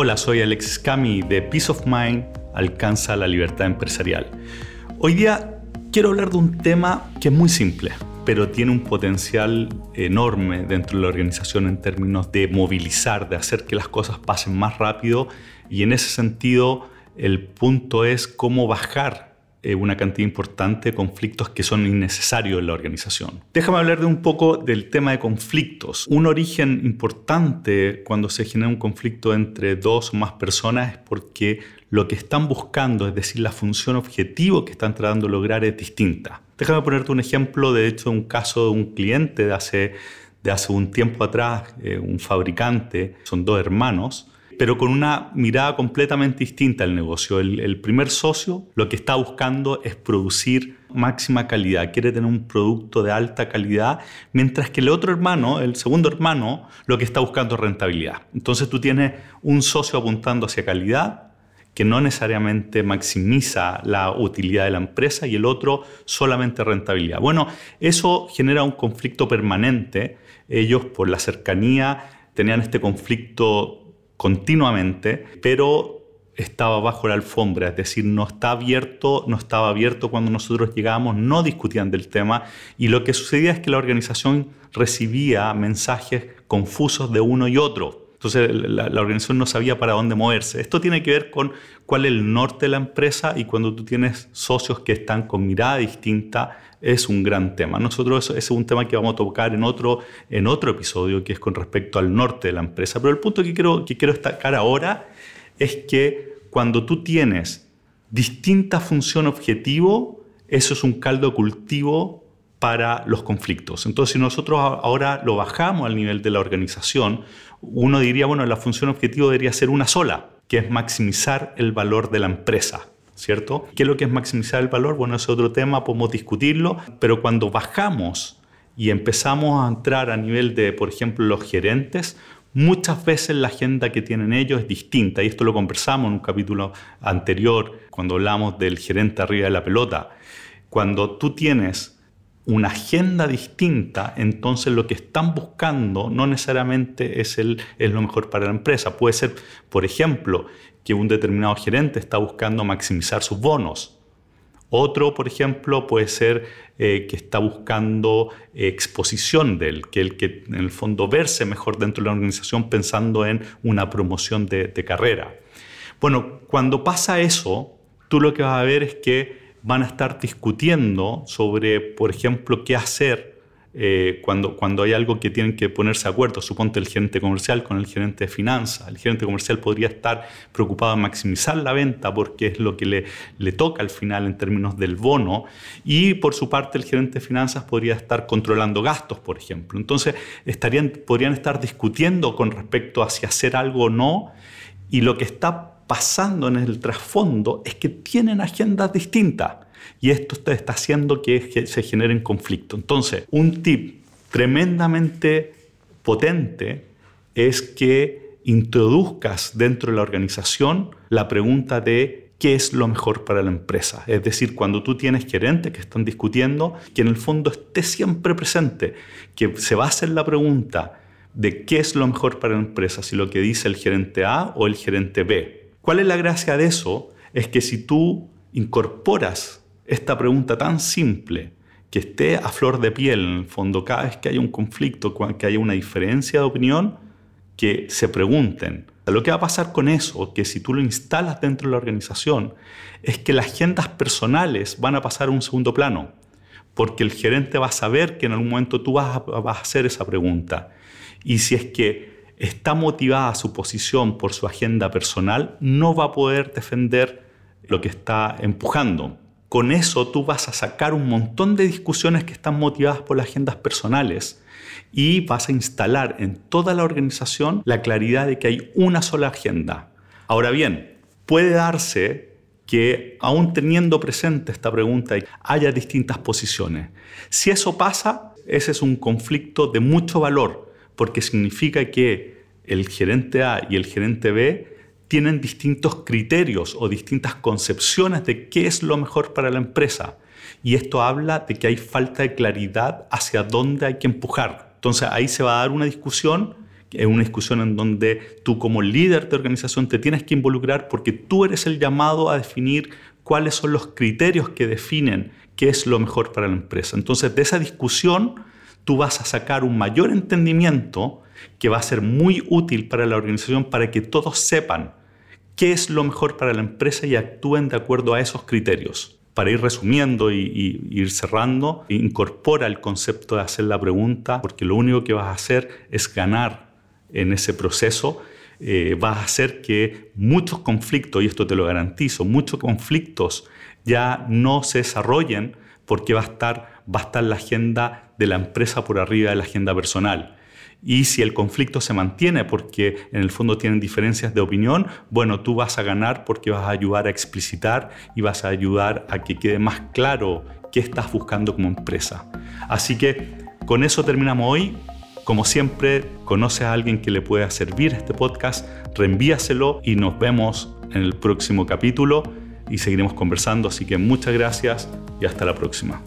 Hola, soy Alexis Cami de Peace of Mind alcanza la libertad empresarial. Hoy día quiero hablar de un tema que es muy simple, pero tiene un potencial enorme dentro de la organización en términos de movilizar, de hacer que las cosas pasen más rápido y en ese sentido el punto es cómo bajar eh, una cantidad importante de conflictos que son innecesarios en la organización. Déjame hablar de un poco del tema de conflictos. Un origen importante cuando se genera un conflicto entre dos o más personas es porque lo que están buscando, es decir, la función objetivo que están tratando de lograr es distinta. Déjame ponerte un ejemplo, de hecho, un caso de un cliente de hace, de hace un tiempo atrás, eh, un fabricante, son dos hermanos, pero con una mirada completamente distinta al negocio. El, primer socio lo que está buscando es producir máxima calidad, quiere tener un producto de alta calidad, mientras que el otro hermano, el segundo hermano, lo que está buscando es rentabilidad. Entonces tú tienes un socio apuntando hacia calidad, que no necesariamente maximiza la utilidad de la empresa y el otro solamente rentabilidad. Bueno, eso genera un conflicto permanente. Ellos por la cercanía tenían este conflicto continuamente, pero estaba bajo la alfombra, es decir, no está abierto, no estaba abierto cuando nosotros llegábamos, no discutían del tema y lo que sucedía es que la organización recibía mensajes confusos de uno y otro. Entonces la, organización no sabía para dónde moverse. Esto tiene que ver con cuál es el norte de la empresa y cuando tú tienes socios que están con mirada distinta es un gran tema. Nosotros ese es un tema que vamos a tocar en otro, en otro episodio que es con respecto al norte de la empresa. Pero el punto que quiero, que quiero destacar ahora es que cuando tú tienes distinta función objetivo, eso es un caldo cultivo para los conflictos. Entonces, si nosotros ahora lo bajamos al nivel de la organización, uno diría, bueno, la función objetivo debería ser una sola, que es maximizar el valor de la empresa. ¿Cierto? ¿Qué es lo que es maximizar el valor? Bueno, es otro tema, podemos discutirlo, pero cuando bajamos y empezamos a entrar a nivel de, por ejemplo, los gerentes, muchas veces la agenda que tienen ellos es distinta, y esto lo conversamos en un capítulo anterior, cuando hablamos del gerente arriba de la pelota. Cuando tú tienes una agenda distinta, entonces lo que están buscando no necesariamente es, el, es lo mejor para la empresa. Puede ser, por ejemplo, que un determinado gerente está buscando maximizar sus bonos. Otro, por ejemplo, puede ser eh, que está buscando exposición de él, que el que en el fondo verse mejor dentro de la organización pensando en una promoción de, de carrera. Bueno, cuando pasa eso, tú lo que vas a ver es que van a estar discutiendo sobre, por ejemplo, qué hacer eh, cuando, cuando hay algo que tienen que ponerse de acuerdo. Suponte el gerente comercial con el gerente de finanzas. El gerente comercial podría estar preocupado en maximizar la venta porque es lo que le, le toca al final en términos del bono. Y por su parte el gerente de finanzas podría estar controlando gastos, por ejemplo. Entonces estarían, podrían estar discutiendo con respecto a si hacer algo o no. Y lo que está pasando en el trasfondo es que tienen agendas distintas y esto está haciendo que se generen conflictos. Entonces, un tip tremendamente potente es que introduzcas dentro de la organización la pregunta de qué es lo mejor para la empresa. Es decir, cuando tú tienes gerentes que están discutiendo, que en el fondo esté siempre presente, que se a hacer la pregunta de qué es lo mejor para la empresa, si lo que dice el gerente A o el gerente B. ¿Cuál es la gracia de eso? Es que si tú incorporas esta pregunta tan simple, que esté a flor de piel en el fondo, cada vez que haya un conflicto, que haya una diferencia de opinión, que se pregunten. Lo que va a pasar con eso, que si tú lo instalas dentro de la organización, es que las agendas personales van a pasar a un segundo plano, porque el gerente va a saber que en algún momento tú vas a, vas a hacer esa pregunta. Y si es que está motivada su posición por su agenda personal, no va a poder defender lo que está empujando. Con eso tú vas a sacar un montón de discusiones que están motivadas por las agendas personales y vas a instalar en toda la organización la claridad de que hay una sola agenda. Ahora bien, puede darse que aún teniendo presente esta pregunta haya distintas posiciones. Si eso pasa, ese es un conflicto de mucho valor porque significa que el gerente A y el gerente B tienen distintos criterios o distintas concepciones de qué es lo mejor para la empresa. Y esto habla de que hay falta de claridad hacia dónde hay que empujar. Entonces ahí se va a dar una discusión una discusión en donde tú como líder de organización te tienes que involucrar porque tú eres el llamado a definir cuáles son los criterios que definen qué es lo mejor para la empresa. Entonces, de esa discusión, tú vas a sacar un mayor entendimiento que va a ser muy útil para la organización para que todos sepan qué es lo mejor para la empresa y actúen de acuerdo a esos criterios. Para ir resumiendo y, ir cerrando, incorpora el concepto de hacer la pregunta, porque lo único que vas a hacer es ganar en ese proceso eh, vas a hacer que muchos conflictos, y esto te lo garantizo, muchos conflictos ya no se desarrollen porque va a estar, va a estar la agenda de la empresa por arriba de la agenda personal. Y si el conflicto se mantiene porque en el fondo tienen diferencias de opinión, bueno, tú vas a ganar porque vas a ayudar a explicitar y vas a ayudar a que quede más claro qué estás buscando como empresa. Así que con eso terminamos hoy. Como siempre, conoces a alguien que le pueda servir este podcast, reenvíaselo y nos vemos en el próximo capítulo y seguiremos conversando. Así que muchas gracias y hasta la próxima.